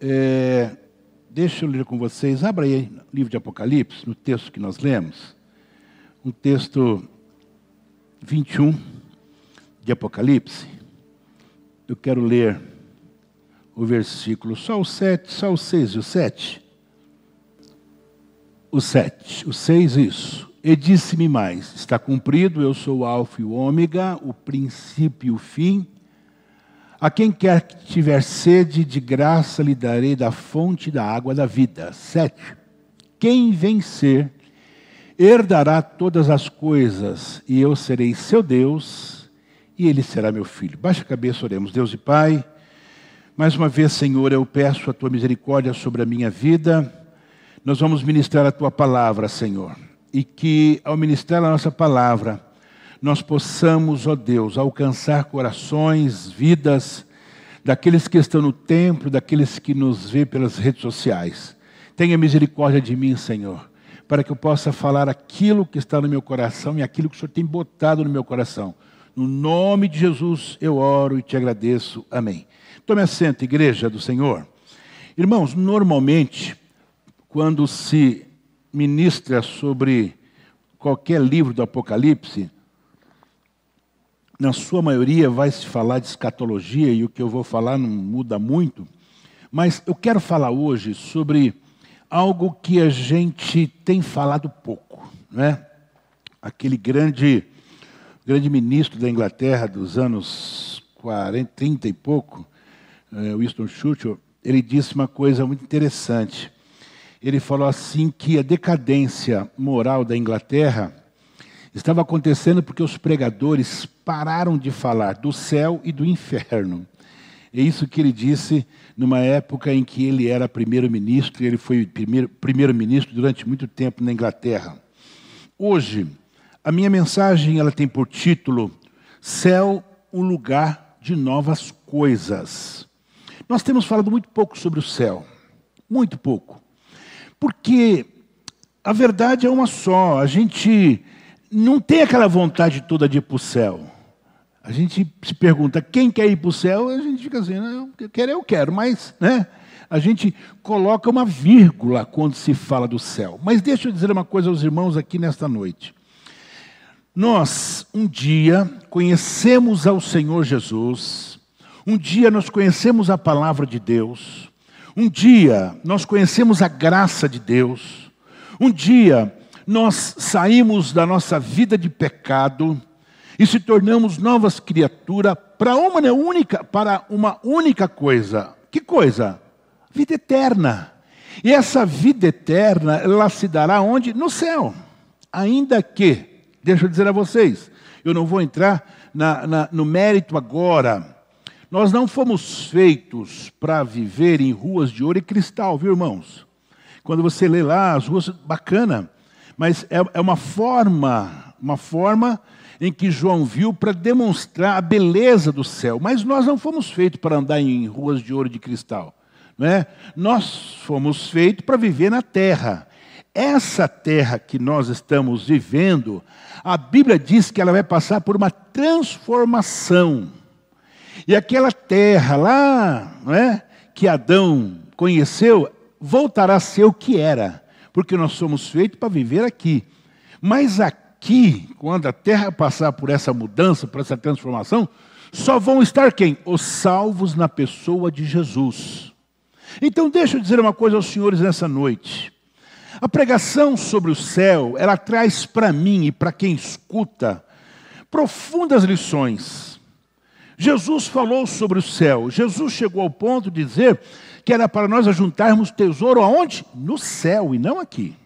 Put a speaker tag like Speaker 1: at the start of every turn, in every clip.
Speaker 1: É, deixa eu ler com vocês. Abra aí o livro de Apocalipse, no texto que nós lemos. Um texto 21 de Apocalipse. Eu quero ler o versículo, só o 7, só o 6 e o 7. O 7, o 6, isso. E disse-me mais: Está cumprido, eu sou o Alfa e o Ômega, o princípio e o fim. A quem quer que tiver sede, de graça lhe darei da fonte da água da vida. 7. Quem vencer, herdará todas as coisas, e eu serei seu Deus, e ele será meu filho. Baixa a cabeça, oremos. Deus e Pai, mais uma vez, Senhor, eu peço a tua misericórdia sobre a minha vida. Nós vamos ministrar a tua palavra, Senhor, e que ao ministrar a nossa palavra, nós possamos, ó Deus, alcançar corações, vidas daqueles que estão no templo, daqueles que nos vê pelas redes sociais. Tenha misericórdia de mim, Senhor, para que eu possa falar aquilo que está no meu coração e aquilo que o Senhor tem botado no meu coração. No nome de Jesus eu oro e te agradeço. Amém. Tome assento, igreja do Senhor. Irmãos, normalmente, quando se ministra sobre qualquer livro do Apocalipse, na sua maioria vai se falar de escatologia e o que eu vou falar não muda muito, mas eu quero falar hoje sobre algo que a gente tem falado pouco, né? Aquele grande grande ministro da Inglaterra dos anos 40, 30 e pouco, eh, Winston Churchill, ele disse uma coisa muito interessante. Ele falou assim que a decadência moral da Inglaterra estava acontecendo porque os pregadores pararam de falar do céu e do inferno. É isso que ele disse numa época em que ele era primeiro-ministro, ele foi primeiro-ministro durante muito tempo na Inglaterra. Hoje, a minha mensagem ela tem por título Céu, um lugar de novas coisas. Nós temos falado muito pouco sobre o céu, muito pouco. Porque a verdade é uma só, a gente não tem aquela vontade toda de ir para o céu. A gente se pergunta, quem quer ir para o céu? A gente fica assim, eu quero, eu quero, mas né, a gente coloca uma vírgula quando se fala do céu. Mas deixa eu dizer uma coisa aos irmãos aqui nesta noite. Nós, um dia, conhecemos ao Senhor Jesus, um dia nós conhecemos a palavra de Deus, um dia nós conhecemos a graça de Deus, um dia nós saímos da nossa vida de pecado e se tornamos novas criaturas para uma única, para uma única coisa. Que coisa? Vida eterna. E essa vida eterna, ela se dará onde? No céu. Ainda que, deixa eu dizer a vocês, eu não vou entrar na, na, no mérito agora. Nós não fomos feitos para viver em ruas de ouro e cristal, viu, irmãos? Quando você lê lá as ruas, bacana mas é, é uma forma, uma forma em que João viu para demonstrar a beleza do céu. Mas nós não fomos feitos para andar em ruas de ouro de cristal. Não é? Nós fomos feitos para viver na terra. Essa terra que nós estamos vivendo, a Bíblia diz que ela vai passar por uma transformação. E aquela terra lá, não é, que Adão conheceu, voltará a ser o que era porque nós somos feitos para viver aqui. Mas aqui, quando a terra passar por essa mudança, por essa transformação, só vão estar quem? Os salvos na pessoa de Jesus. Então, deixa eu dizer uma coisa aos senhores nessa noite. A pregação sobre o céu, ela traz para mim e para quem escuta profundas lições. Jesus falou sobre o céu. Jesus chegou ao ponto de dizer que era para nós ajuntarmos tesouro aonde? No céu e não aqui.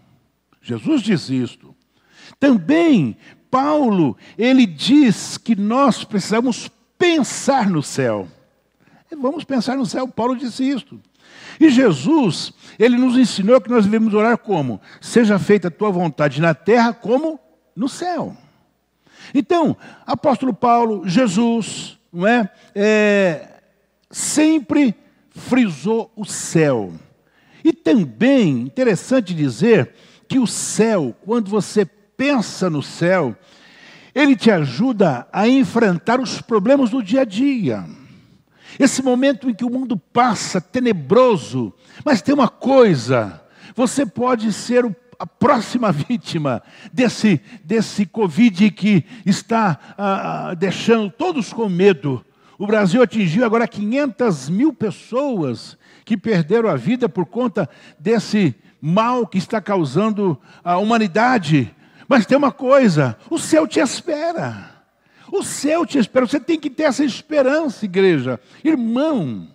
Speaker 1: Jesus diz isto. Também Paulo, ele diz que nós precisamos pensar no céu. Vamos pensar no céu, Paulo disse isto. E Jesus, ele nos ensinou que nós devemos orar como? Seja feita a tua vontade na terra como no céu. Então, apóstolo Paulo, Jesus, não é? é sempre frisou o céu. E também, interessante dizer, que o céu, quando você pensa no céu, ele te ajuda a enfrentar os problemas do dia a dia. esse momento em que o mundo passa tenebroso, mas tem uma coisa: você pode ser a próxima vítima desse, desse Covid que está ah, ah, deixando todos com medo. O Brasil atingiu agora 500 mil pessoas que perderam a vida por conta desse mal que está causando a humanidade. Mas tem uma coisa: o céu te espera. O céu te espera. Você tem que ter essa esperança, igreja. Irmão,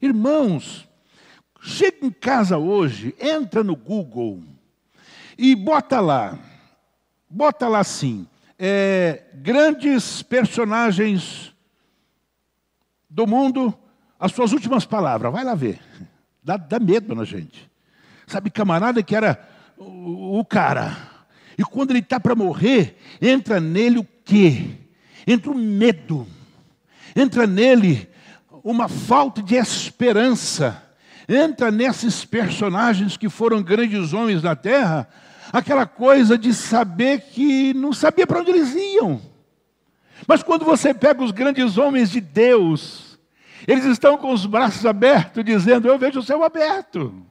Speaker 1: irmãos, chega em casa hoje, entra no Google e bota lá, bota lá assim, é, grandes personagens do mundo, as suas últimas palavras. Vai lá ver. Dá, dá medo na gente. Sabe, camarada que era o, o cara. E quando ele está para morrer, entra nele o quê? entra um medo, entra nele uma falta de esperança, entra nesses personagens que foram grandes homens na terra, aquela coisa de saber que não sabia para onde eles iam. Mas quando você pega os grandes homens de Deus, eles estão com os braços abertos, dizendo: Eu vejo o céu aberto,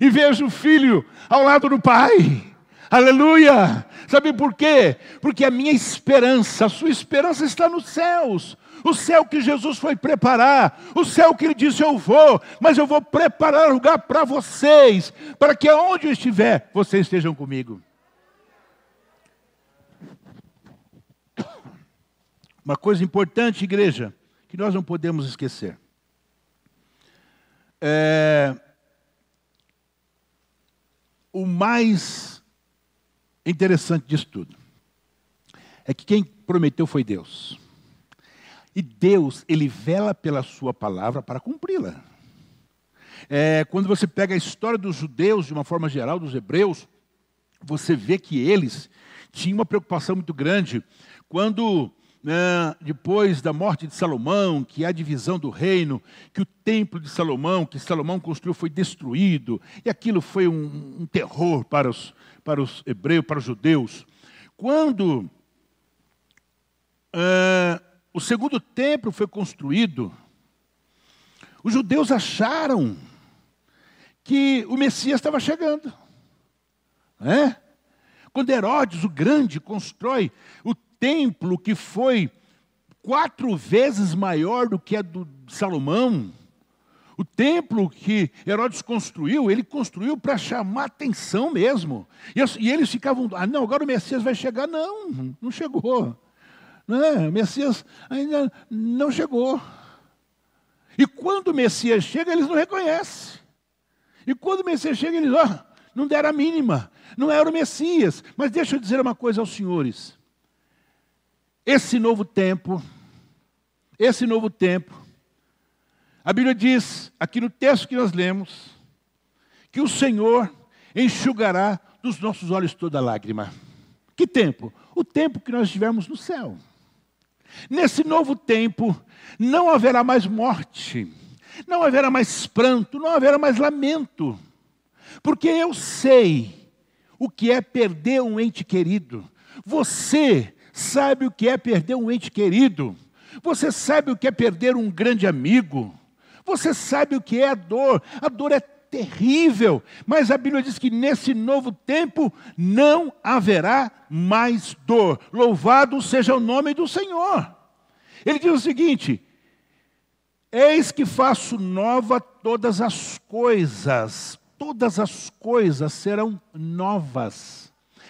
Speaker 1: e vejo o filho ao lado do pai. Aleluia! Sabe por quê? Porque a minha esperança, a sua esperança está nos céus. O céu que Jesus foi preparar, o céu que ele disse: Eu vou, mas eu vou preparar lugar para vocês, para que aonde eu estiver, vocês estejam comigo. Uma coisa importante, igreja, que nós não podemos esquecer. É, o mais interessante disso tudo é que quem prometeu foi Deus. E Deus, ele vela pela sua palavra para cumpri-la. É, quando você pega a história dos judeus, de uma forma geral, dos hebreus, você vê que eles tinham uma preocupação muito grande quando, depois da morte de Salomão, que é a divisão do reino, que o templo de Salomão, que Salomão construiu, foi destruído, e aquilo foi um, um terror para os, para os hebreus, para os judeus. Quando é, o segundo templo foi construído, os judeus acharam que o Messias estava chegando. É? Quando Herodes, o Grande, constrói o templo que foi quatro vezes maior do que a do Salomão, o templo que Herodes construiu, ele construiu para chamar atenção mesmo. E, eles ficavam, ah, não, agora o Messias vai chegar. Não, não chegou. Não é? O Messias ainda não chegou. E quando o Messias chega, eles não reconhecem. E quando o Messias chega, eles, ó, oh, não deram a mínima. Não era o Messias. Mas deixa eu dizer uma coisa aos senhores. Esse novo tempo, esse novo tempo, a Bíblia diz, aqui no texto que nós lemos, que o Senhor enxugará dos nossos olhos toda lágrima. Que tempo? O tempo que nós estivermos no céu. Nesse novo tempo, não haverá mais morte, não haverá mais pranto, não haverá mais lamento, porque eu sei o que é perder um ente querido. Você sabe o que é perder um ente querido. Você sabe o que é perder um grande amigo. Você sabe o que é a dor. A dor é terrível, mas a Bíblia diz que nesse novo tempo não haverá mais dor. Louvado seja o nome do Senhor. Ele diz o seguinte: Eis que faço nova todas as coisas, todas as coisas serão novas.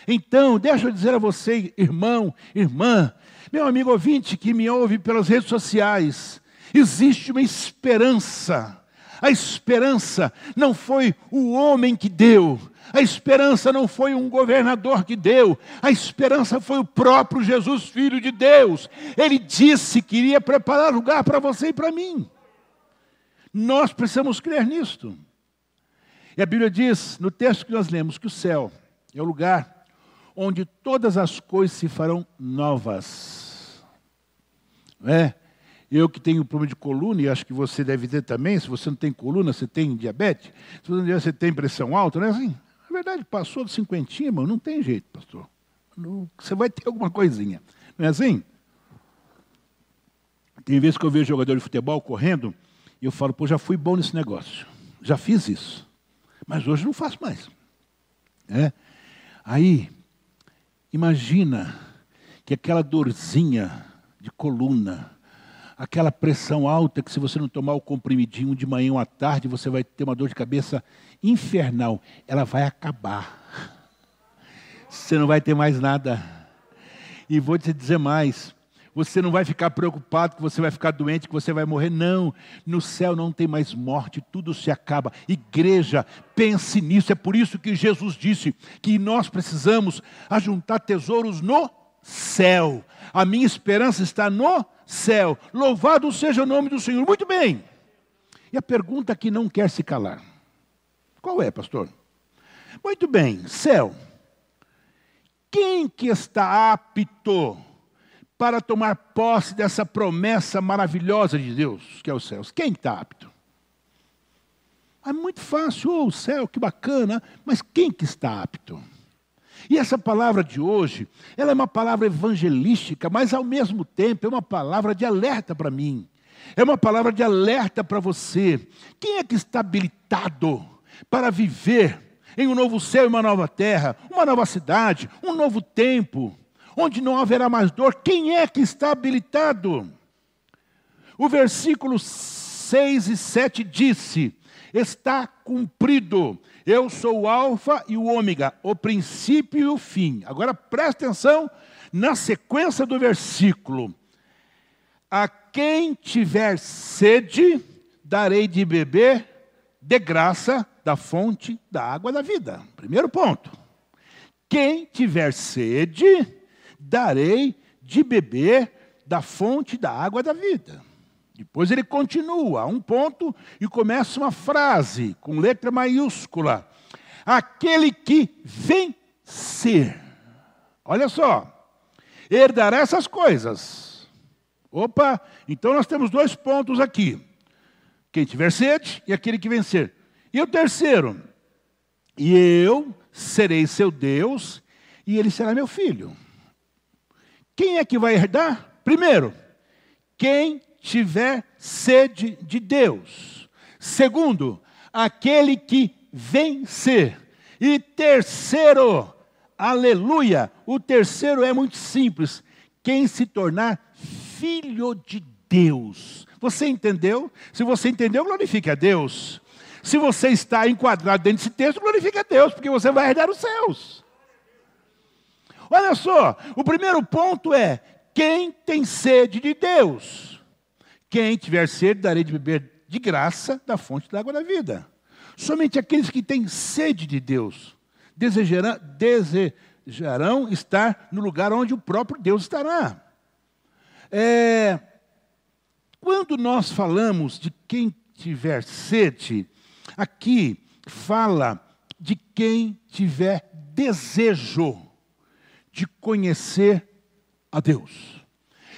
Speaker 1: Então, deixa eu dizer a você, irmão, irmã, meu amigo ouvinte que me ouve pelas redes sociais, existe uma esperança. A esperança não foi o homem que deu, a esperança não foi um governador que deu, a esperança foi o próprio Jesus, Filho de Deus. Ele disse que iria preparar lugar para você e para mim. Nós precisamos crer nisto. E a Bíblia diz, no texto que nós lemos, que o céu é o lugar onde todas as coisas se farão novas. É? Eu que tenho problema de coluna, e acho que você deve ter também, se você não tem coluna, você tem diabetes, se você tem pressão alta, não é assim? Na verdade, passou de cinquentinha, irmão, não tem jeito, pastor. Você vai ter alguma coisinha. Não é assim? Tem vezes que eu vejo jogador de futebol correndo e eu falo, pô, já fui bom nesse negócio. Já fiz isso. Mas hoje não faço mais. É? Aí, imagina que aquela dorzinha de coluna, aquela pressão alta que se você não tomar o comprimidinho de manhã ou à tarde, você vai ter uma dor de cabeça infernal. Ela vai acabar. Você não vai ter mais nada. E vou te dizer mais, você não vai ficar preocupado que você vai ficar doente, que você vai morrer. Não, no céu não tem mais morte, tudo se acaba. Igreja, pense nisso. É por isso que Jesus disse que nós precisamos ajuntar tesouros no céu. A minha esperança está no céu. Louvado seja o nome do Senhor. Muito bem. E a pergunta que não quer se calar: qual é, pastor? Muito bem, céu. Quem que está apto para tomar posse dessa promessa maravilhosa de Deus, que é os céus? Quem está apto? É muito fácil, oh, o céu, que bacana, mas quem que está apto? E essa palavra de hoje, ela é uma palavra evangelística, mas ao mesmo tempo é uma palavra de alerta para mim. É uma palavra de alerta para você. Quem é que está habilitado para viver em um novo céu e uma nova terra, uma nova cidade, um novo tempo? Onde não haverá mais dor. Quem é que está habilitado? O versículo 6 e 7 disse: Está cumprido. Eu sou o Alfa e o Ômega, o princípio e o fim. Agora preste atenção na sequência do versículo. A quem tiver sede, darei de beber de graça da fonte da água da vida. Primeiro ponto. Quem tiver sede, darei de beber da fonte da água da vida. Depois ele continua, um ponto, e começa uma frase com letra maiúscula. Aquele que vencer. Olha só, herdará essas coisas. Opa, então nós temos dois pontos aqui. Quem tiver sede e aquele que vencer. E o terceiro, e eu serei seu Deus e ele será meu filho. Quem é que vai herdar? Primeiro, quem tiver sede de Deus. Segundo, aquele que vencer. E terceiro, aleluia, o terceiro é muito simples: quem se tornar filho de Deus. Você entendeu? Se você entendeu, glorifique a Deus. Se você está enquadrado dentro desse texto, glorifique a Deus, porque você vai herdar os céus. Olha só, o primeiro ponto é: quem tem sede de Deus? Quem tiver sede, darei de beber de graça da fonte da água da vida. Somente aqueles que têm sede de Deus desejarão, desejarão estar no lugar onde o próprio Deus estará. É, quando nós falamos de quem tiver sede, aqui fala de quem tiver desejo de conhecer a Deus.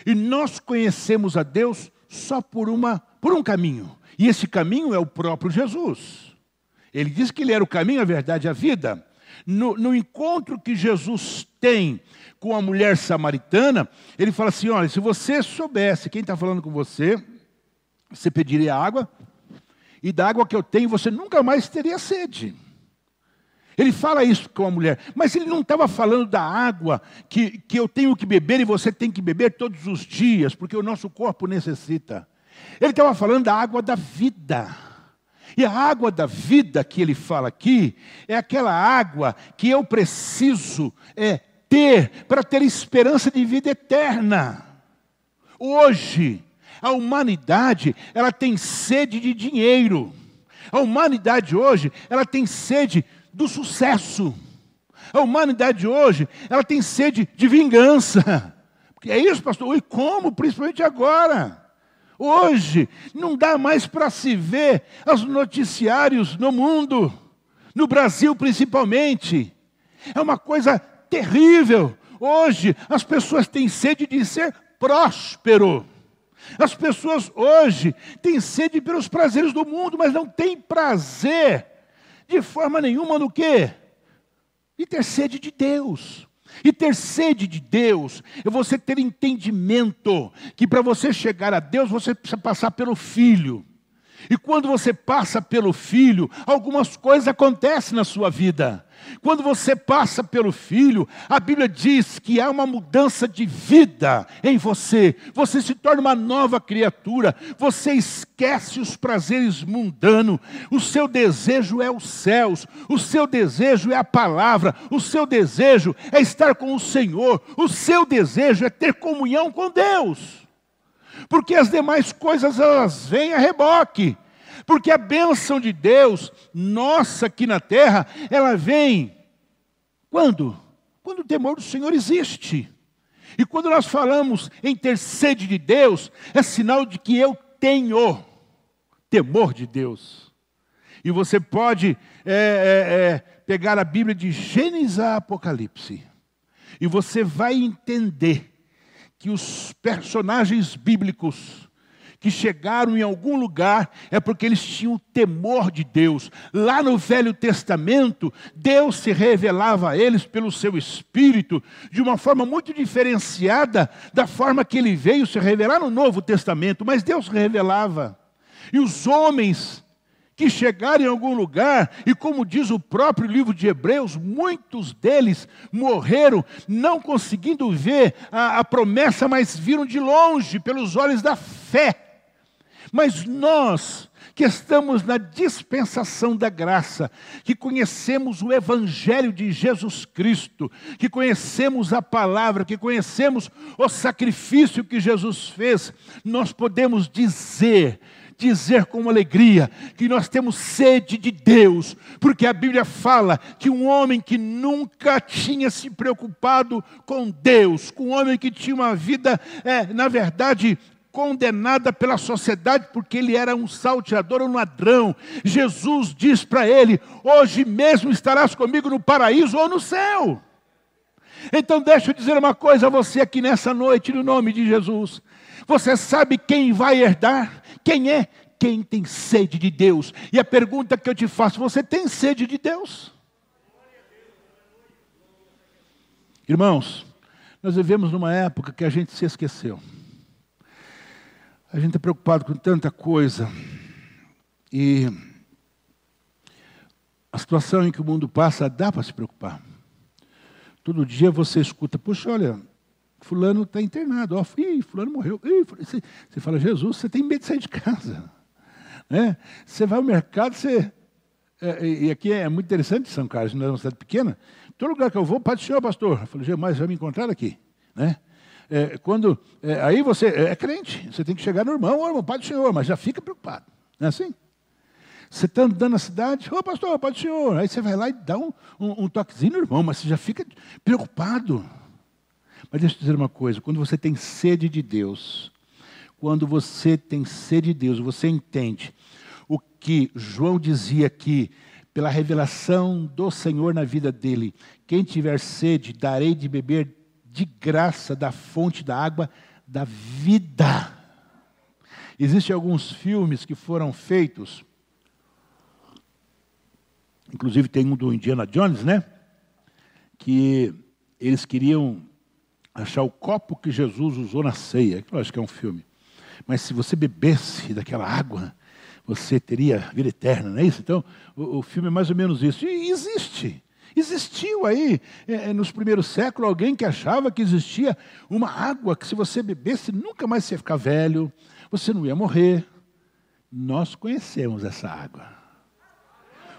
Speaker 1: E nós conhecemos a Deus só por, uma, por um caminho. E esse caminho é o próprio Jesus. Ele diz que ele era o caminho, a verdade e a vida. No, no, encontro que Jesus tem com a mulher samaritana, ele fala assim: olha, se você soubesse quem está falando com você, você pediria água, e da água que eu tenho você nunca mais teria sede. Ele fala isso com a mulher, mas ele não estava falando da água que, que eu tenho que beber e você tem que beber todos os dias, porque o nosso corpo necessita. Ele estava falando da água da vida. E a água da vida que ele fala aqui é aquela água que eu preciso é, ter para ter esperança de vida eterna. Hoje, a humanidade ela tem sede de dinheiro. A humanidade hoje ela tem sede do sucesso. A humanidade hoje, ela tem sede de vingança. Porque é isso, pastor? E como? Principalmente agora. Hoje, não dá mais para se ver os noticiários no mundo, no Brasil principalmente. É uma coisa terrível. Hoje, as pessoas têm sede de ser próspero. As pessoas hoje têm sede pelos prazeres do mundo, mas não têm prazer de forma nenhuma no quê? De ter sede de Deus. E ter sede de Deus é você ter entendimento que para você chegar a Deus você precisa passar pelo Filho. E quando você passa pelo Filho, algumas coisas acontecem na sua vida. Quando você passa pelo Filho, a Bíblia diz que há uma mudança de vida em você. Você se torna uma nova criatura. Você esquece os prazeres mundanos. O seu desejo é os céus. O seu desejo é a palavra. O seu desejo é estar com o Senhor. O seu desejo é ter comunhão com Deus porque as demais coisas elas vêm a reboque. Porque a bênção de Deus, nossa aqui na terra, ela vem quando? Quando o temor do Senhor existe. E quando nós falamos em ter sede de Deus, é sinal de que eu tenho temor de Deus. E você pode é, é, é, pegar a Bíblia de Gênesis a Apocalipse, e você vai entender que os personagens bíblicos que chegaram em algum lugar é porque eles tinham temor de Deus. Lá no Velho Testamento, Deus se revelava a eles pelo seu espírito de uma forma muito diferenciada da forma que ele veio se revelar no Novo Testamento, mas Deus revelava. E os homens que chegaram em algum lugar, e como diz o próprio livro de Hebreus, muitos deles morreram não conseguindo ver a, a promessa, mas viram de longe, pelos olhos da fé. Mas nós, que estamos na dispensação da graça, que conhecemos o Evangelho de Jesus Cristo, que conhecemos a palavra, que conhecemos o sacrifício que Jesus fez, nós podemos dizer dizer com alegria que nós temos sede de Deus, porque a Bíblia fala que um homem que nunca tinha se preocupado com Deus, com um homem que tinha uma vida, é, na verdade, condenada pela sociedade porque ele era um salteador, um ladrão. Jesus diz para ele: Hoje mesmo estarás comigo no paraíso ou no céu. Então, deixa eu dizer uma coisa a você aqui nessa noite, no nome de Jesus. Você sabe quem vai herdar? Quem é? Quem tem sede de Deus. E a pergunta que eu te faço: você tem sede de Deus? Irmãos, nós vivemos numa época que a gente se esqueceu. A gente é preocupado com tanta coisa. E a situação em que o mundo passa dá para se preocupar. Todo dia você escuta, puxa, olha, fulano está internado, ó, ih, fulano morreu. Ih, você, você fala, Jesus, você tem medo de sair de casa. Né? Você vai ao mercado, você. É, e aqui é muito interessante São Carlos, não é uma cidade pequena. Todo lugar que eu vou, do Senhor, pastor. Eu falei, mas vai me encontrar aqui. Né? É, quando, é, aí você é, é, crente, você tem que chegar no irmão, oh, irmão, Pai do Senhor, mas já fica preocupado. Não é assim? Você está andando na cidade, ô pastor, Pai do Senhor. Aí você vai lá e dá um, um, um toquezinho no irmão, mas você já fica preocupado. Mas deixa eu dizer uma coisa: quando você tem sede de Deus, quando você tem sede de Deus, você entende o que João dizia aqui, pela revelação do Senhor na vida dele: quem tiver sede, darei de beber de graça da fonte da água da vida. Existem alguns filmes que foram feitos, inclusive tem um do Indiana Jones, né? Que eles queriam achar o copo que Jesus usou na ceia. Lógico que é um filme. Mas se você bebesse daquela água, você teria vida eterna, não é isso? Então, o, o filme é mais ou menos isso. E existe. Existiu aí, é, é, nos primeiros séculos, alguém que achava que existia uma água que, se você bebesse, nunca mais você ia ficar velho, você não ia morrer. Nós conhecemos essa água.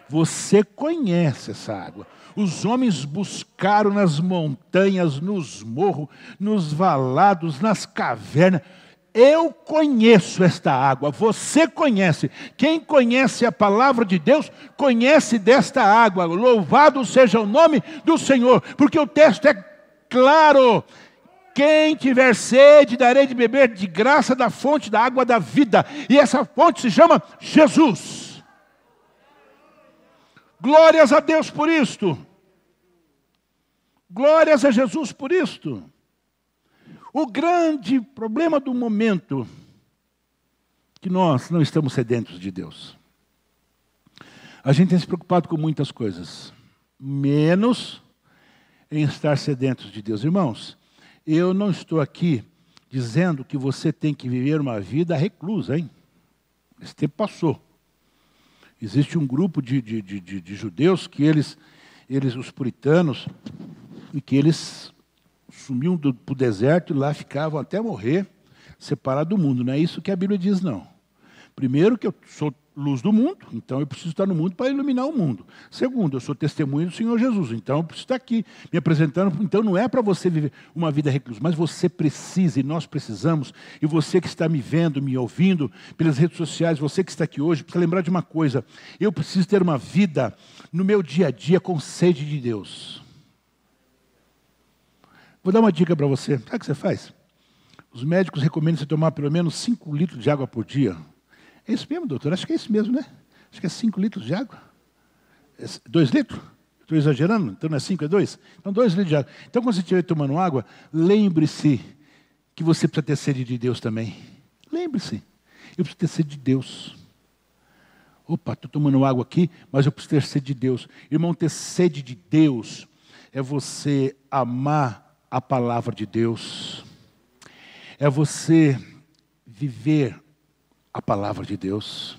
Speaker 1: Você conhece essa água. Os homens buscaram nas montanhas, nos morros, nos valados, nas cavernas. Eu conheço esta água, você conhece. Quem conhece a palavra de Deus, conhece desta água. Louvado seja o nome do Senhor, porque o texto é claro. Quem tiver sede, darei de beber de graça da fonte da água da vida. E essa fonte se chama Jesus. Glórias a Deus por isto. Glórias a Jesus por isto. O grande problema do momento que nós não estamos sedentos de Deus. A gente tem se preocupado com muitas coisas, menos em estar sedentos de Deus. Irmãos, eu não estou aqui dizendo que você tem que viver uma vida reclusa, hein? Esse tempo passou. Existe um grupo de, de, de, de, de judeus que eles, eles, os puritanos, e que eles sumiam para o deserto e lá ficavam até morrer, separados do mundo. Não é isso que a Bíblia diz, não. Primeiro, que eu sou luz do mundo, então eu preciso estar no mundo para iluminar o mundo. Segundo, eu sou testemunho do Senhor Jesus, então eu preciso estar aqui me apresentando. Então não é para você viver uma vida reclusa, mas você precisa e nós precisamos. E você que está me vendo, me ouvindo pelas redes sociais, você que está aqui hoje, precisa lembrar de uma coisa: eu preciso ter uma vida no meu dia a dia com sede de Deus. Vou dar uma dica para você. Sabe o que você faz? Os médicos recomendam você tomar pelo menos 5 litros de água por dia. É isso mesmo, doutor? Acho que é isso mesmo, né? Acho que é 5 litros de água. 2 é litros? Estou exagerando? Então não é 5, é 2? Então 2 litros de água. Então quando você estiver tomando água, lembre-se que você precisa ter sede de Deus também. Lembre-se, eu preciso ter sede de Deus. Opa, estou tomando água aqui, mas eu preciso ter sede de Deus. Irmão, ter sede de Deus é você amar a palavra de Deus. É você viver a palavra de Deus.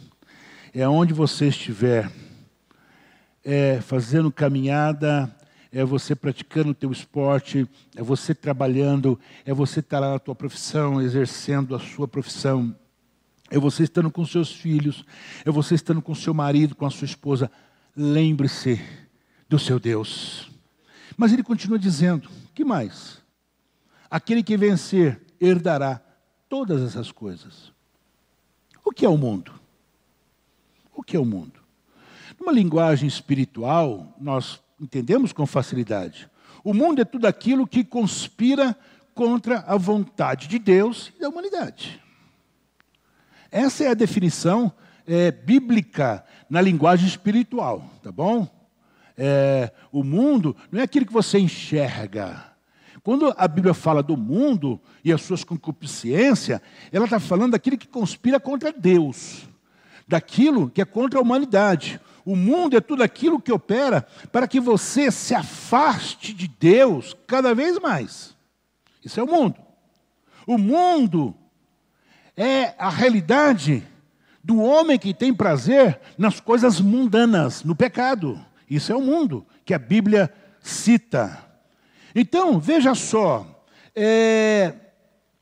Speaker 1: É onde você estiver, é fazendo caminhada, é você praticando o teu esporte, é você trabalhando, é você estar lá na tua profissão, exercendo a sua profissão, é você estando com seus filhos, é você estando com seu marido, com a sua esposa. Lembre-se do seu Deus. Mas ele continua dizendo: que mais? Aquele que vencer herdará todas essas coisas. O que é o mundo? O que é o mundo? Numa linguagem espiritual, nós entendemos com facilidade. O mundo é tudo aquilo que conspira contra a vontade de Deus e da humanidade. Essa é a definição é, bíblica na linguagem espiritual, tá bom? É, o mundo não é aquilo que você enxerga, quando a Bíblia fala do mundo e as suas concupiscências, ela está falando daquilo que conspira contra Deus, daquilo que é contra a humanidade. O mundo é tudo aquilo que opera para que você se afaste de Deus cada vez mais. Isso é o mundo. O mundo é a realidade do homem que tem prazer nas coisas mundanas, no pecado. Isso é o mundo que a Bíblia cita. Então, veja só, é,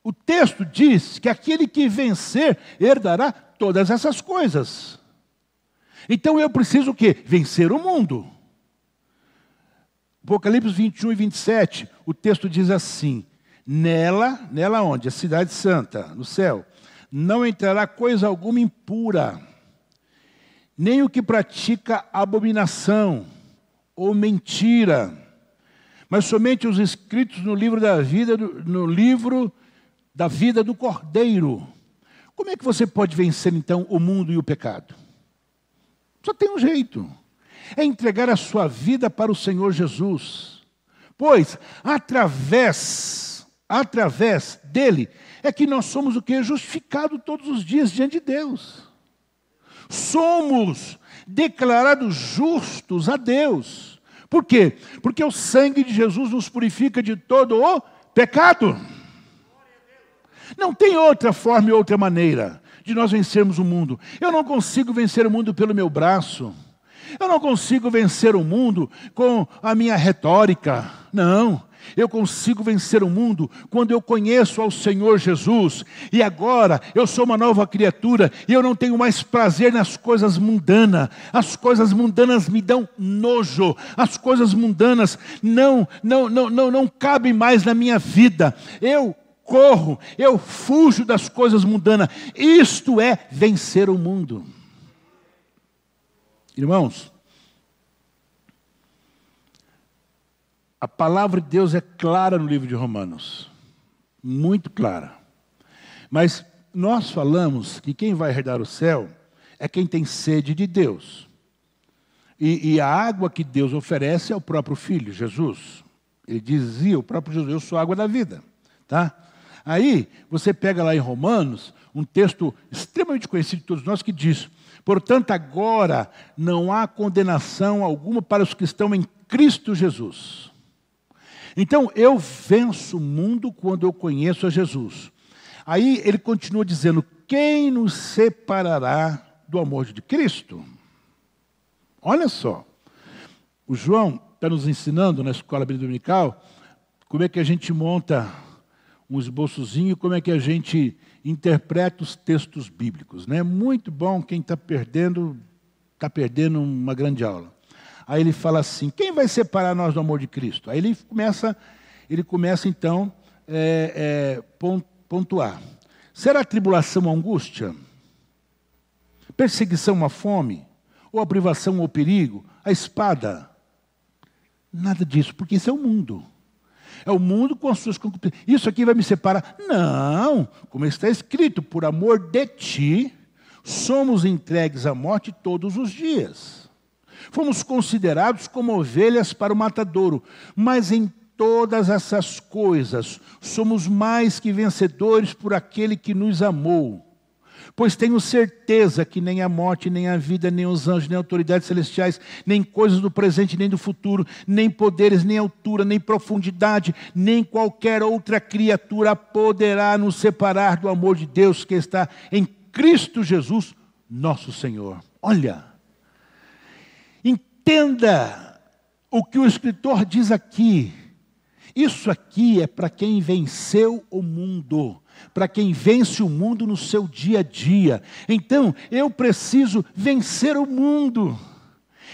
Speaker 1: o texto diz que aquele que vencer herdará todas essas coisas. Então eu preciso o quê? Vencer o mundo. Apocalipse 21 e 27, o texto diz assim: Nela, nela onde? A cidade santa, no céu, não entrará coisa alguma impura, nem o que pratica abominação ou mentira mas somente os escritos no livro da vida, no livro da vida do Cordeiro. Como é que você pode vencer então o mundo e o pecado? Só tem um jeito. É entregar a sua vida para o Senhor Jesus. Pois através através dele é que nós somos o que justificado todos os dias diante de Deus. Somos declarados justos a Deus por quê? Porque o sangue de Jesus nos purifica de todo o pecado. Não tem outra forma e outra maneira de nós vencermos o mundo. Eu não consigo vencer o mundo pelo meu braço. Eu não consigo vencer o mundo com a minha retórica. Não. Eu consigo vencer o mundo quando eu conheço ao Senhor Jesus. E agora eu sou uma nova criatura e eu não tenho mais prazer nas coisas mundanas. As coisas mundanas me dão nojo. As coisas mundanas não não não não, não cabem mais na minha vida. Eu corro, eu fujo das coisas mundanas. Isto é vencer o mundo. Irmãos, A palavra de Deus é clara no livro de Romanos, muito clara. Mas nós falamos que quem vai herdar o céu é quem tem sede de Deus. E, e, a água que Deus oferece é o próprio Filho, Jesus. Ele dizia, o próprio Jesus, eu sou a água da vida. Tá? Aí, você pega lá em Romanos, um texto extremamente conhecido de todos nós que diz: Portanto, agora não há condenação alguma para os que estão em Cristo Jesus. Então, eu venço o mundo quando eu conheço a Jesus. Aí ele continua dizendo: quem nos separará do amor de Cristo? Olha só, o João está nos ensinando na escola bíblica dominical como é que a gente monta um esboçozinho, como é que a gente interpreta os textos bíblicos. Né? Muito bom, quem está perdendo, está perdendo uma grande aula. Aí ele fala assim: quem vai separar nós do amor de Cristo? Aí ele começa, ele começa então é, é, pontuar. Será a tribulação a angústia? Perseguição a fome? Ou a privação ou perigo? A espada? Nada disso, porque isso é o mundo. É o mundo com as suas concupiscências. Isso aqui vai me separar? Não, como está escrito, por amor de ti, somos entregues à morte todos os dias. Fomos considerados como ovelhas para o matadouro, mas em todas essas coisas somos mais que vencedores por aquele que nos amou. Pois tenho certeza que nem a morte, nem a vida, nem os anjos, nem autoridades celestiais, nem coisas do presente, nem do futuro, nem poderes, nem altura, nem profundidade, nem qualquer outra criatura poderá nos separar do amor de Deus que está em Cristo Jesus, nosso Senhor. Olha, entenda o que o escritor diz aqui. Isso aqui é para quem venceu o mundo para quem vence o mundo no seu dia a dia. Então, eu preciso vencer o mundo.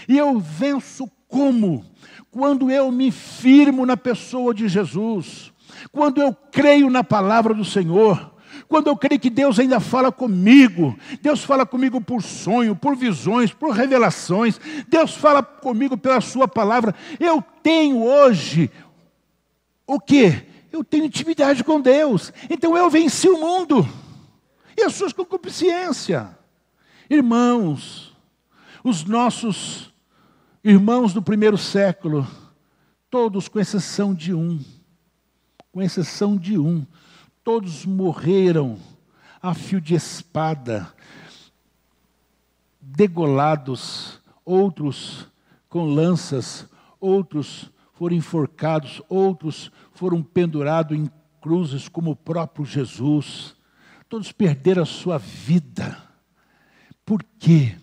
Speaker 1: E eu venço como? Quando eu me firmo na pessoa de Jesus, quando eu creio na palavra do Senhor, quando eu creio que Deus ainda fala comigo, Deus fala comigo por sonho, por visões, por revelações, Deus fala comigo pela Sua palavra. Eu tenho hoje o que? Eu tenho intimidade com Deus. Então eu venci o mundo e as suas concupiscências. Irmãos, os nossos irmãos do primeiro século, todos com exceção de um, com exceção de um, todos morreram a fio de espada, degolados, outros com lanças, outros foram enforcados, outros foram pendurados em cruzes, como o próprio Jesus. Todos perderam a sua vida. Por quê?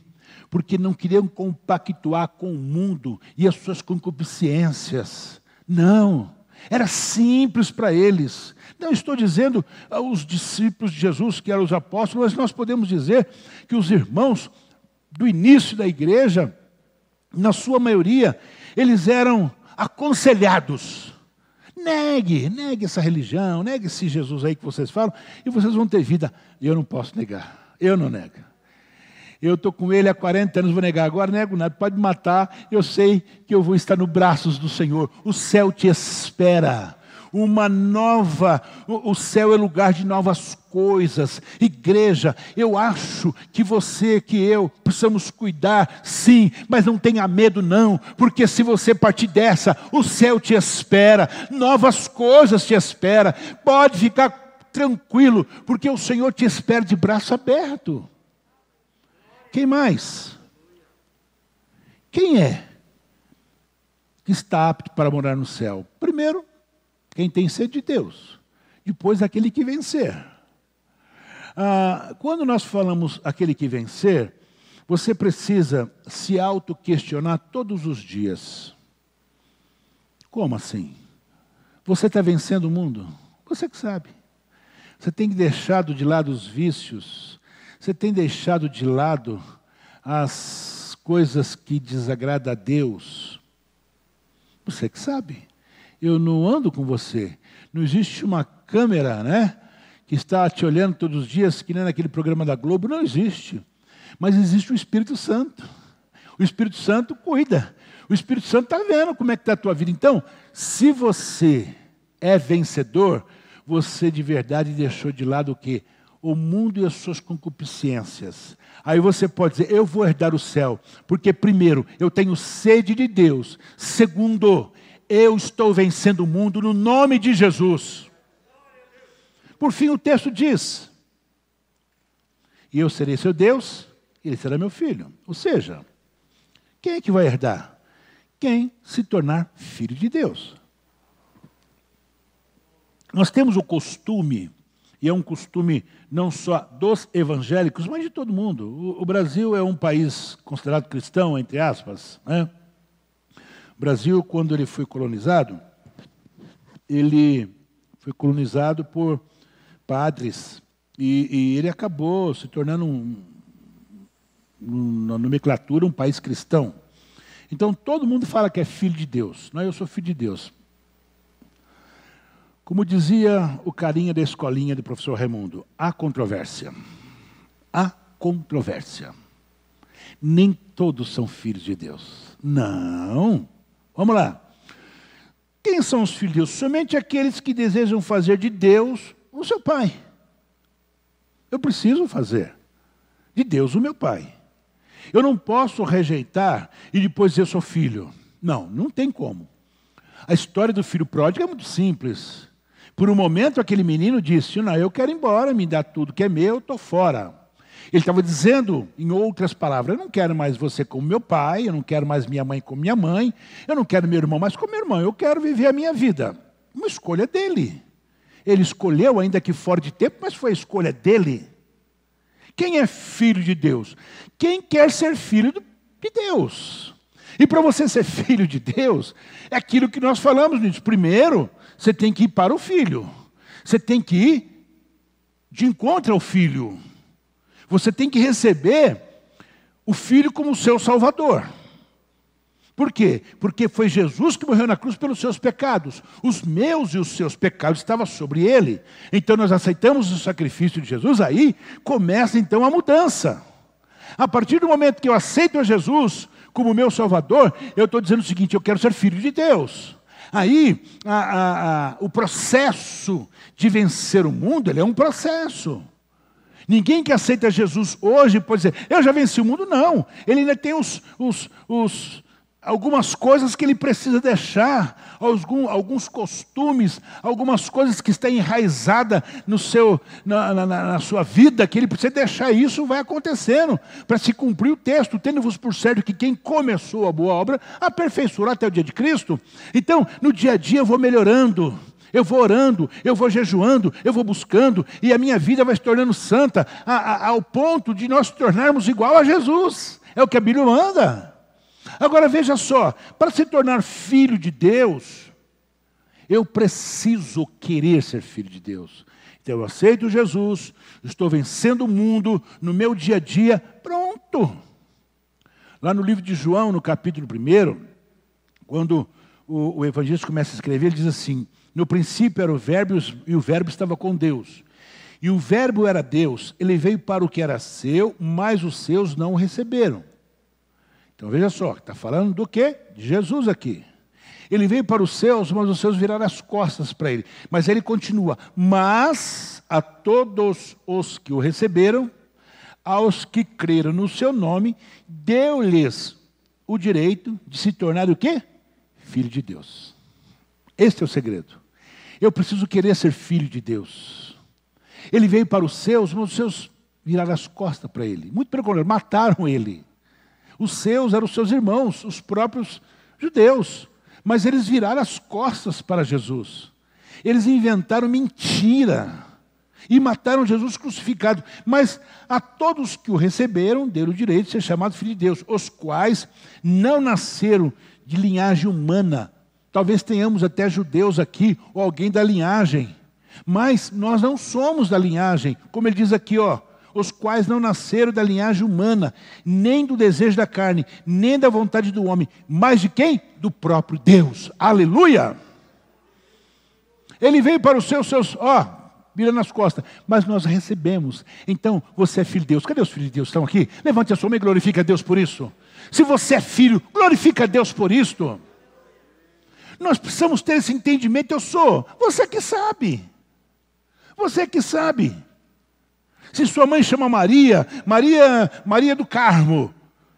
Speaker 1: Porque não queriam compactuar com o mundo e as suas concupiscências. Não, era simples para eles. Não estou dizendo aos discípulos de Jesus, que eram os apóstolos, mas nós podemos dizer que os irmãos do início da igreja, na sua maioria, eles eram aconselhados. Negue, negue essa religião, negue esse Jesus aí que vocês falam, e vocês vão ter vida. Eu não posso negar, eu não nego. Eu estou com ele há 40 anos, vou negar agora, nego nada, pode matar, eu sei que eu vou estar nos braços do Senhor. O céu te espera uma nova, o céu é lugar de novas coisas. Igreja, eu acho que você, que eu, precisamos cuidar, sim, mas não tenha medo, não, porque se você partir dessa, o céu te espera, novas coisas te espera. Pode ficar tranquilo, porque o Senhor te espera de braço aberto. Quem mais? Quem é que está apto para morar no céu? Primeiro, quem tem sede de Deus. Depois, aquele que vencer. Ah, quando nós falamos aquele que vencer, você precisa se auto-questionar todos os dias. Como assim? Você está vencendo o mundo? Você que sabe. Você tem deixado de lado os vícios, você tem deixado de lado as coisas que desagradam a Deus. Você que sabe eu não ando com você. Não existe uma câmera, né? Que está te olhando todos os dias, que nem naquele programa da Globo. Não existe. Mas existe o Espírito Santo. O Espírito Santo cuida. O Espírito Santo está vendo como é que está a tua vida. Então, se você é vencedor, você de verdade deixou de lado o quê? O mundo e as suas concupiscências. Aí você pode dizer, eu vou herdar o céu, porque primeiro, eu tenho sede de Deus. Segundo, eu estou vencendo o mundo no nome de Jesus. Por fim, o texto diz: E eu serei seu Deus, e ele será meu filho. Ou seja, quem é que vai herdar? Quem se tornar filho de Deus. Nós temos o costume, e é um costume não só dos evangélicos, mas de todo mundo. O, o Brasil é um país considerado cristão, entre aspas. Né? O Brasil, quando ele foi colonizado, ele foi colonizado por padres e, e ele acabou se tornando um, na nomenclatura um país cristão. Então todo mundo fala que é filho de Deus. Não, eu sou filho de Deus. Como dizia o carinha da escolinha do professor Raimundo, há controvérsia. Há controvérsia. Nem todos são filhos de Deus. Não. Vamos lá. Quem são os filhos de Deus? Somente aqueles que desejam fazer de Deus o seu pai. Eu preciso fazer de Deus o meu pai. Eu não posso rejeitar e depois dizer eu sou filho. Não, não tem como. A história do filho pródigo é muito simples. Por um momento, aquele menino disse: Não, eu quero ir embora, me dá tudo que é meu, eu estou fora. Ele estava dizendo, em outras palavras, eu não quero mais você como meu pai, eu não quero mais minha mãe como minha mãe, eu não quero meu irmão mais como meu irmão, eu quero viver a minha vida. Uma escolha dele. Ele escolheu, ainda que fora de tempo, mas foi a escolha dele. Quem é filho de Deus? Quem quer ser filho de Deus. E para você ser filho de Deus, é aquilo que nós falamos. Primeiro, você tem que ir para o filho. Você tem que ir de encontro ao filho. Você tem que receber o filho como seu salvador. Por quê? Porque foi Jesus que morreu na cruz pelos seus pecados. Os meus e os seus pecados estavam sobre ele. Então nós aceitamos o sacrifício de Jesus, aí começa então a mudança. A partir do momento que eu aceito a Jesus como meu Salvador, eu estou dizendo o seguinte: eu quero ser filho de Deus. Aí a, a, a, o processo de vencer o mundo, ele é um processo. Ninguém que aceita Jesus hoje pode dizer, eu já venci o mundo, não. Ele ainda tem os, os, os algumas coisas que ele precisa deixar, alguns, costumes, algumas coisas que estão enraizadas no seu, na, na, na, sua vida, que ele precisa deixar isso, vai acontecendo, para se cumprir o texto, tendo-vos por certo que quem começou a boa obra, aperfeiçoará até o dia de Cristo. Então, no dia a dia eu vou melhorando, eu vou orando, eu vou jejuando, eu vou buscando, e a minha vida vai se tornando santa, a, a, ao ponto de nós tornarmos igual a Jesus. É o que a Bíblia manda. Agora veja só, para se tornar filho de Deus, eu preciso querer ser filho de Deus. Então eu aceito Jesus, estou vencendo o mundo no meu dia a dia, pronto. Lá no livro de João, no capítulo 1, quando o, o evangelista começa a escrever, ele diz assim: No princípio era o Verbo e o Verbo estava com Deus. E o Verbo era Deus, ele veio para o que era seu, mas os seus não o receberam. Então veja só, está falando do quê? De Jesus aqui. Ele veio para os seus, mas os seus viraram as costas para ele. Mas ele continua: Mas a todos os que o receberam, aos que creram no seu nome, deu-lhes o direito de se tornar o quê? Filho de Deus. Este é o segredo. Eu preciso querer ser filho de Deus. Ele veio para os seus, mas os seus viraram as costas para ele. Muito pelo contrário, mataram ele. Os seus eram os seus irmãos, os próprios judeus. Mas eles viraram as costas para Jesus. Eles inventaram mentira e mataram Jesus crucificado. Mas a todos que o receberam, deram o direito de ser chamado filho de Deus, os quais não nasceram de linhagem humana. Talvez tenhamos até judeus aqui, ou alguém da linhagem. Mas nós não somos da linhagem, como ele diz aqui, ó os quais não nasceram da linhagem humana, nem do desejo da carne, nem da vontade do homem, mas de quem? Do próprio Deus. Aleluia! Ele veio para os seus, seus, ó, vira nas costas, mas nós recebemos. Então, você é filho de Deus. Cadê os filhos de Deus? Estão aqui? Levante a sua mão e glorifique a Deus por isso. Se você é filho, glorifique a Deus por isto. Nós precisamos ter esse entendimento. Eu sou. Você que sabe. Você que sabe. Se sua mãe chama Maria, Maria, Maria do Carmo,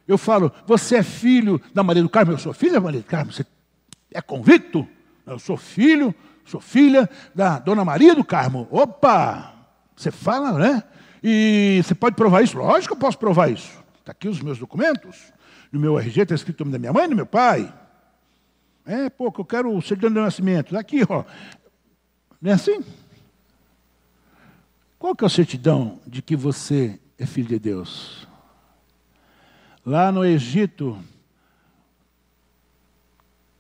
Speaker 1: eu falo, você é filho da Maria do Carmo, eu sou filho da Maria do Carmo, você é convicto? Eu sou filho, sou filha da Dona Maria do Carmo. Opa! Você fala, né? E você pode provar isso? Lógico que eu posso provar isso. Está aqui os meus documentos. No meu RG está escrito o nome da minha mãe e do meu pai. É, pô, que eu quero o certidão de nascimento. Está aqui, ó. Não é assim? Qual que é a certidão de que você é filho de Deus? Lá no Egito,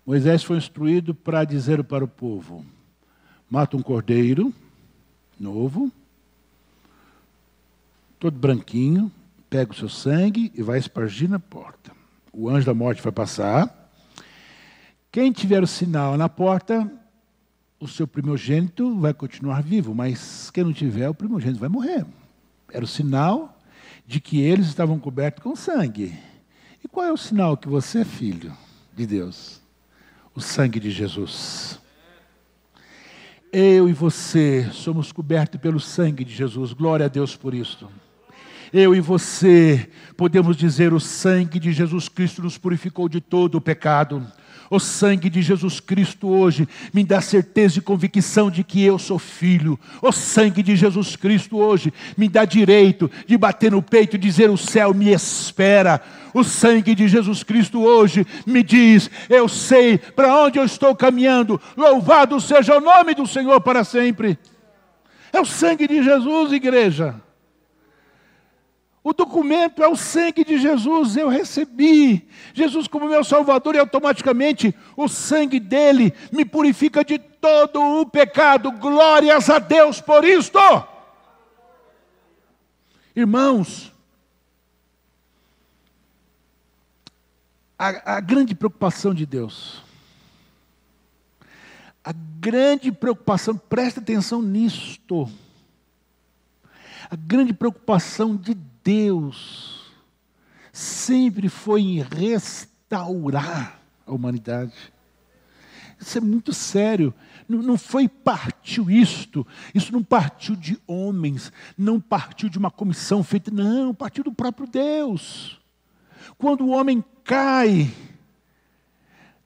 Speaker 1: Moisés foi instruído para dizer para o povo: mata um cordeiro novo, todo branquinho, pega o seu sangue e vai espargir na porta. O anjo da morte vai passar. Quem tiver o sinal na porta, o seu primogênito vai continuar vivo, mas quem não tiver, o primogênito vai morrer. Era o sinal de que eles estavam cobertos com sangue. E qual é o sinal que você é filho de Deus? O sangue de Jesus. Eu e você somos cobertos pelo sangue de Jesus. Glória a Deus por isso. Eu e você podemos dizer: o sangue de Jesus Cristo nos purificou de todo o pecado. O sangue de Jesus Cristo hoje me dá certeza e convicção de que eu sou filho. O sangue de Jesus Cristo hoje me dá direito de bater no peito e dizer: o céu me espera. O sangue de Jesus Cristo hoje me diz: eu sei para onde eu estou caminhando. Louvado seja o nome do Senhor para sempre. É o sangue de Jesus, igreja. O documento é o sangue de Jesus, eu recebi Jesus como meu Salvador e automaticamente o sangue dele me purifica de todo o pecado. Glórias a Deus por isto. Irmãos, a, a grande preocupação de Deus, a grande preocupação, presta atenção nisto, a grande preocupação de Deus Deus sempre foi em restaurar a humanidade. Isso é muito sério. Não, não foi partiu isto, isso não partiu de homens, não partiu de uma comissão feita, não, partiu do próprio Deus. Quando o homem cai,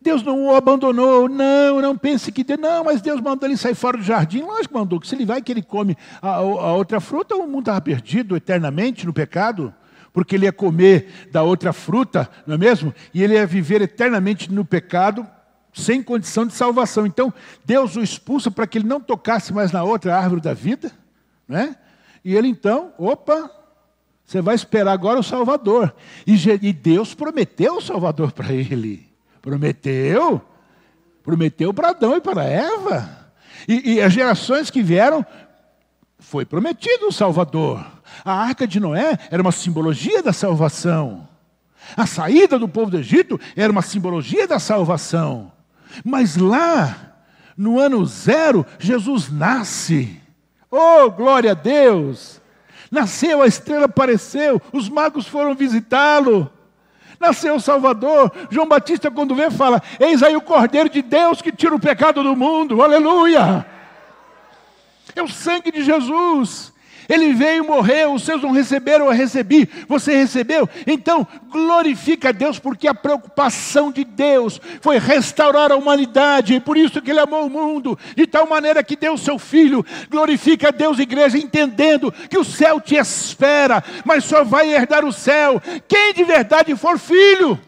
Speaker 1: Deus não o abandonou, não, não pense que Deus, não, mas Deus mandou ele sair fora do jardim, lógico que mandou, que se ele vai que ele come a, a outra fruta, o mundo estava perdido eternamente no pecado, porque ele ia comer da outra fruta, não é mesmo? E ele ia viver eternamente no pecado, sem condição de salvação. Então, Deus o expulsa para que ele não tocasse mais na outra árvore da vida, né? E ele então, opa, você vai esperar agora o Salvador. E, e Deus prometeu o Salvador para ele. Prometeu. Prometeu para Adão e para Eva. E, e as gerações que vieram, foi prometido o Salvador. A arca de Noé era uma simbologia da salvação. A saída do povo do Egito era uma simbologia da salvação. Mas lá, no ano zero, Jesus nasce. Oh, glória a Deus! Nasceu, a estrela apareceu, os magos foram visitá-lo. Nasceu o Salvador. João Batista, quando vê, fala: Eis aí o Cordeiro de Deus que tira o pecado do mundo. Aleluia! É o sangue de Jesus. Ele veio e morreu, os seus não receberam, eu recebi, você recebeu. Então, glorifica a Deus, porque a preocupação de Deus foi restaurar a humanidade, e por isso que Ele amou o mundo, de tal maneira que deu o seu Filho. Glorifica a Deus, igreja, entendendo que o céu te espera, mas só vai herdar o céu quem de verdade for filho.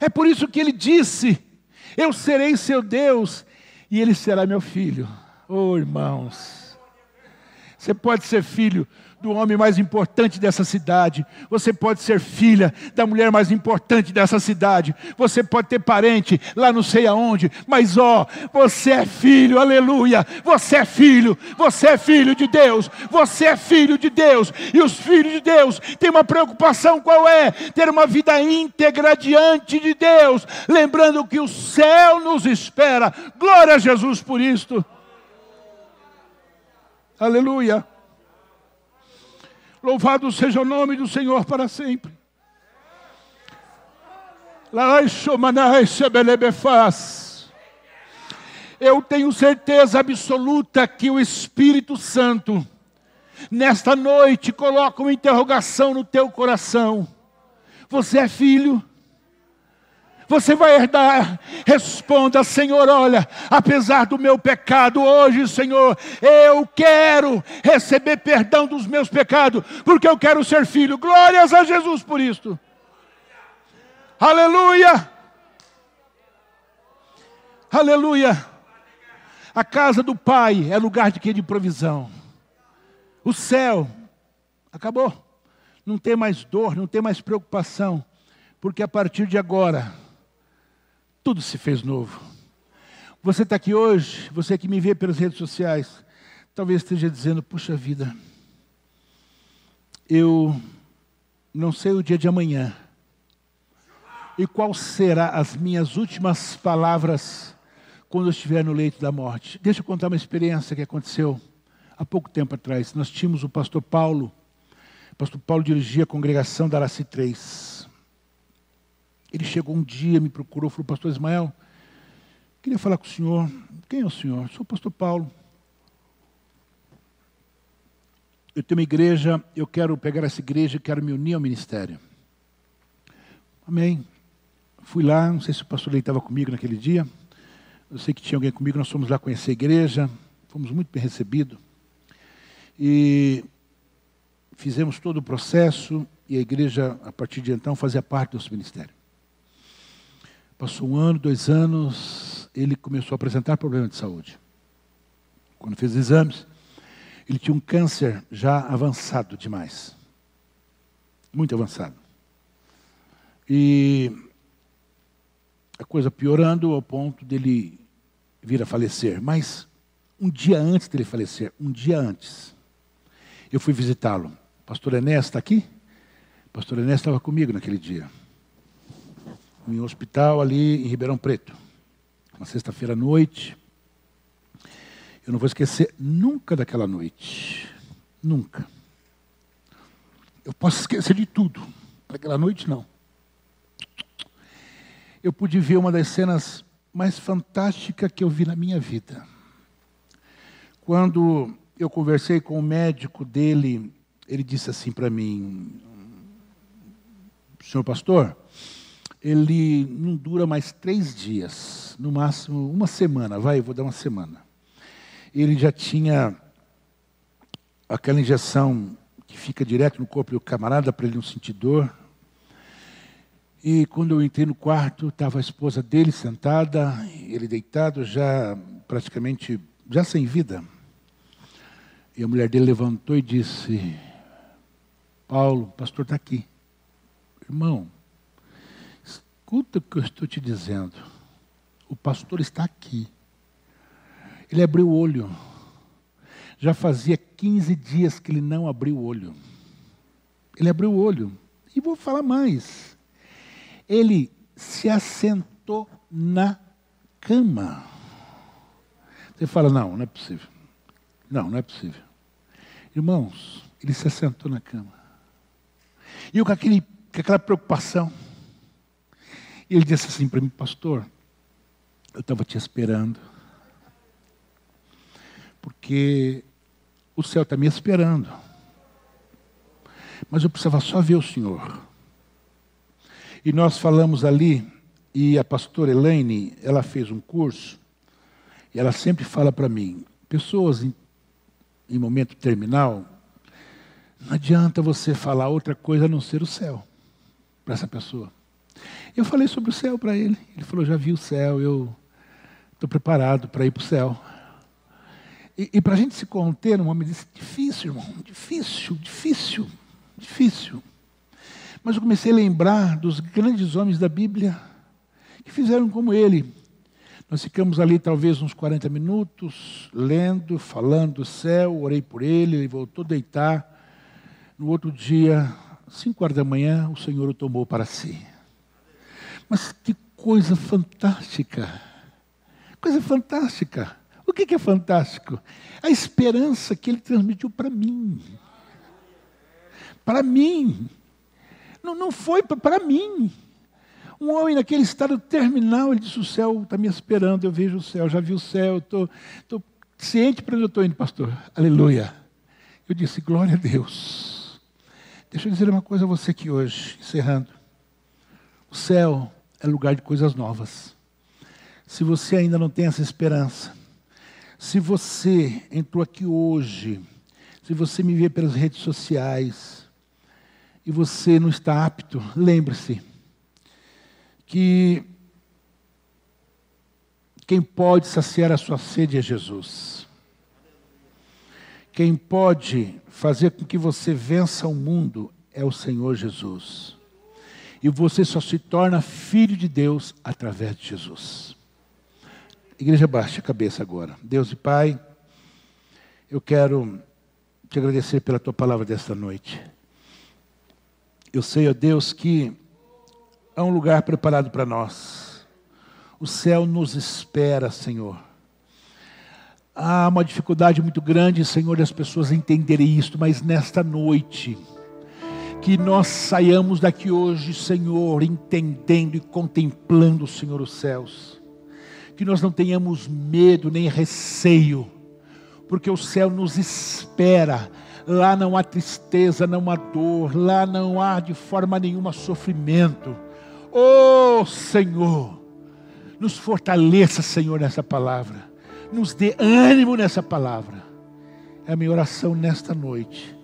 Speaker 1: É por isso que Ele disse: Eu serei seu Deus, e Ele será meu filho. Oh, irmãos. Você pode ser filho do homem mais importante dessa cidade. Você pode ser filha da mulher mais importante dessa cidade. Você pode ter parente lá não sei aonde. Mas ó, você é filho, aleluia. Você é filho. Você é filho de Deus. Você é filho de Deus. E os filhos de Deus têm uma preocupação qual é? Ter uma vida íntegra diante de Deus. Lembrando que o céu nos espera. Glória a Jesus por isto. Aleluia. Louvado seja o nome do Senhor para sempre. Eu tenho certeza absoluta que o Espírito Santo, nesta noite, coloca uma interrogação no teu coração. Você é filho? Você vai herdar. Responda, Senhor, olha, apesar do meu pecado hoje, Senhor, eu quero receber perdão dos meus pecados, porque eu quero ser filho. Glórias a Jesus por isto. Aleluia! Aleluia! A casa do Pai é lugar de quê? De provisão. O céu acabou. Não tem mais dor, não tem mais preocupação, porque a partir de agora tudo se fez novo. Você está aqui hoje, você que me vê pelas redes sociais, talvez esteja dizendo: puxa vida, eu não sei o dia de amanhã. E qual será as minhas últimas palavras quando eu estiver no leito da morte? Deixa eu contar uma experiência que aconteceu há pouco tempo atrás. Nós tínhamos o pastor Paulo. O pastor Paulo dirigia a congregação da Araci 3. Ele chegou um dia, me procurou, falou, pastor Ismael, queria falar com o senhor. Quem é o senhor? Sou o pastor Paulo. eu tenho uma igreja, eu quero pegar essa igreja, quero me unir ao ministério. Amém. Fui lá, não sei se o pastor Lei estava comigo naquele dia. Eu sei que tinha alguém comigo, nós fomos lá conhecer a igreja, fomos muito bem recebidos. E fizemos todo o processo e a igreja, a partir de então, fazia parte do nosso ministério. Passou um ano, dois anos, ele começou a apresentar problemas de saúde. Quando fez exames, ele tinha um câncer já avançado demais. Muito avançado. E a coisa piorando ao ponto dele vir a falecer. Mas um dia antes dele falecer, um dia antes, eu fui visitá-lo. Pastor Enéas está aqui? Pastor Enéas estava comigo naquele dia. Em um hospital ali em Ribeirão Preto. Uma sexta-feira à noite. Eu não vou esquecer nunca daquela noite. Nunca. Eu posso esquecer de tudo. Daquela noite, não. Eu pude ver uma das cenas mais fantásticas que eu vi na minha vida. Quando eu conversei com o médico dele, ele disse assim para mim: Senhor pastor, ele não dura mais três dias, no máximo uma semana. Vai, eu vou dar uma semana ele já tinha aquela injeção que fica direto no corpo do camarada para ele não sentir dor. E quando eu entrei no quarto, estava a esposa dele sentada, ele deitado, já praticamente, já sem vida. E a mulher dele levantou e disse: Paulo, o pastor está aqui. Irmão, escuta o que eu estou te dizendo. O pastor está aqui. Ele abriu o olho. Já fazia 15 dias que ele não abriu o olho. Ele abriu o olho. E vou falar mais. Ele se assentou na cama. Você fala, não, não é possível. Não, não é possível. Irmãos, ele se assentou na cama. E eu com, aquele, com aquela preocupação. E ele disse assim para mim, pastor, eu estava te esperando porque o céu está me esperando. Mas eu precisava só ver o Senhor. E nós falamos ali, e a pastora Elaine, ela fez um curso, e ela sempre fala para mim, pessoas em, em momento terminal, não adianta você falar outra coisa a não ser o céu para essa pessoa. Eu falei sobre o céu para ele. Ele falou: já vi o céu, eu estou preparado para ir para o céu. E, e para a gente se conter num momento desse, difícil, irmão, difícil, difícil, difícil. Mas eu comecei a lembrar dos grandes homens da Bíblia que fizeram como ele. Nós ficamos ali talvez uns 40 minutos, lendo, falando do céu, orei por ele, ele voltou a deitar. No outro dia, 5 horas da manhã, o Senhor o tomou para si. Mas que coisa fantástica! Coisa fantástica! O que, é fantástico? A esperança que ele transmitiu para mim. Para mim. Não, não foi para mim. Um homem naquele estado terminal, ele disse: O céu está me esperando, eu vejo o céu, já vi o céu, estou ciente para onde eu estou indo, pastor. Aleluia. Eu disse: Glória a Deus. Deixa eu dizer uma coisa a você aqui hoje, encerrando. O céu é lugar de coisas novas. Se você ainda não tem essa esperança, se você entrou aqui hoje, se você me vê pelas redes sociais e você não está apto, lembre-se que Quem pode saciar a sua sede é Jesus. Quem pode fazer com que você vença o mundo é o Senhor Jesus. E você só se torna filho de Deus através de Jesus. Igreja, baixa a cabeça agora. Deus e Pai, eu quero te agradecer pela tua palavra desta noite. Eu sei, ó Deus, que há um lugar preparado para nós. O céu nos espera, Senhor. Há uma dificuldade muito grande, Senhor, das pessoas entenderem isto, mas nesta noite, que nós saiamos daqui hoje, Senhor, entendendo e contemplando, Senhor, os céus. Que nós não tenhamos medo nem receio, porque o céu nos espera Lá não há tristeza, não há dor, lá não há de forma nenhuma sofrimento. Oh Senhor, nos fortaleça, Senhor, nessa palavra. Nos dê ânimo nessa palavra. É a minha oração nesta noite.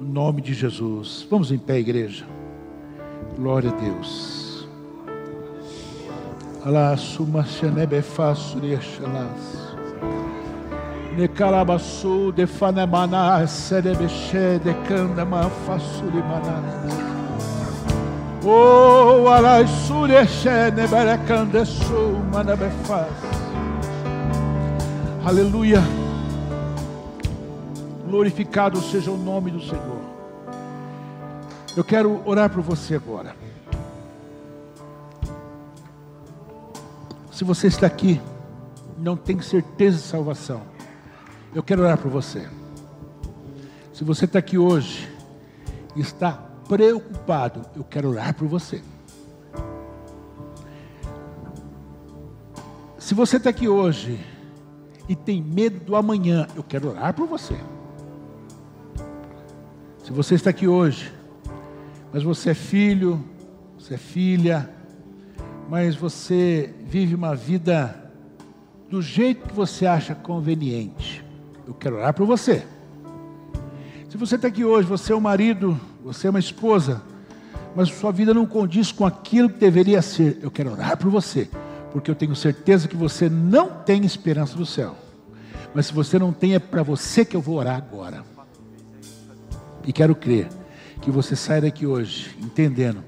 Speaker 1: No nome de Jesus. Vamos em pé, igreja. Glória a Deus. Alá, suma, xenebe, faço, ne calabaçu de fanemana serebeche de candama fasulimana o alai sureche ne berecandesu manabefaz aleluia glorificado seja o nome do Senhor eu quero orar por você agora se você está aqui não tem certeza de salvação eu quero orar por você. Se você está aqui hoje e está preocupado, eu quero orar por você. Se você está aqui hoje e tem medo do amanhã, eu quero orar por você. Se você está aqui hoje, mas você é filho, você é filha, mas você vive uma vida do jeito que você acha conveniente. Eu quero orar por você. Se você está aqui hoje, você é um marido, você é uma esposa, mas sua vida não condiz com aquilo que deveria ser, eu quero orar por você, porque eu tenho certeza que você não tem esperança do céu. Mas se você não tem, é para você que eu vou orar agora. E quero crer que você saia daqui hoje entendendo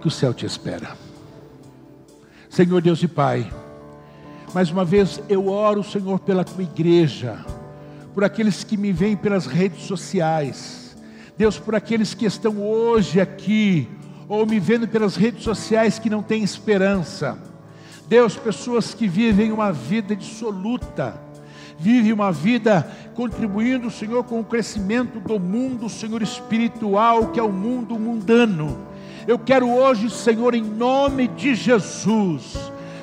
Speaker 1: que o céu te espera. Senhor Deus e Pai, mais uma vez eu oro, Senhor, pela tua igreja por aqueles que me veem pelas redes sociais. Deus, por aqueles que estão hoje aqui, ou me vendo pelas redes sociais que não têm esperança. Deus, pessoas que vivem uma vida dissoluta, vivem uma vida contribuindo, Senhor, com o crescimento do mundo, Senhor, espiritual, que é o mundo mundano. Eu quero hoje, Senhor, em nome de Jesus,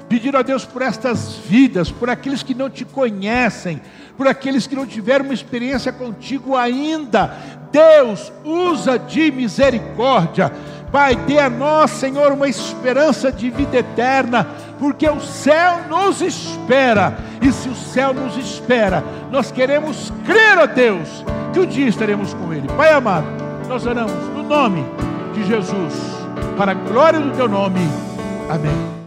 Speaker 1: pedir a Deus por estas vidas, por aqueles que não te conhecem, por aqueles que não tiveram uma experiência contigo ainda. Deus, usa de misericórdia. Pai, dê a nós, Senhor, uma esperança de vida eterna, porque o céu nos espera. E se o céu nos espera, nós queremos crer a Deus que um dia estaremos com Ele. Pai amado, nós oramos no nome de Jesus, para a glória do Teu nome. Amém.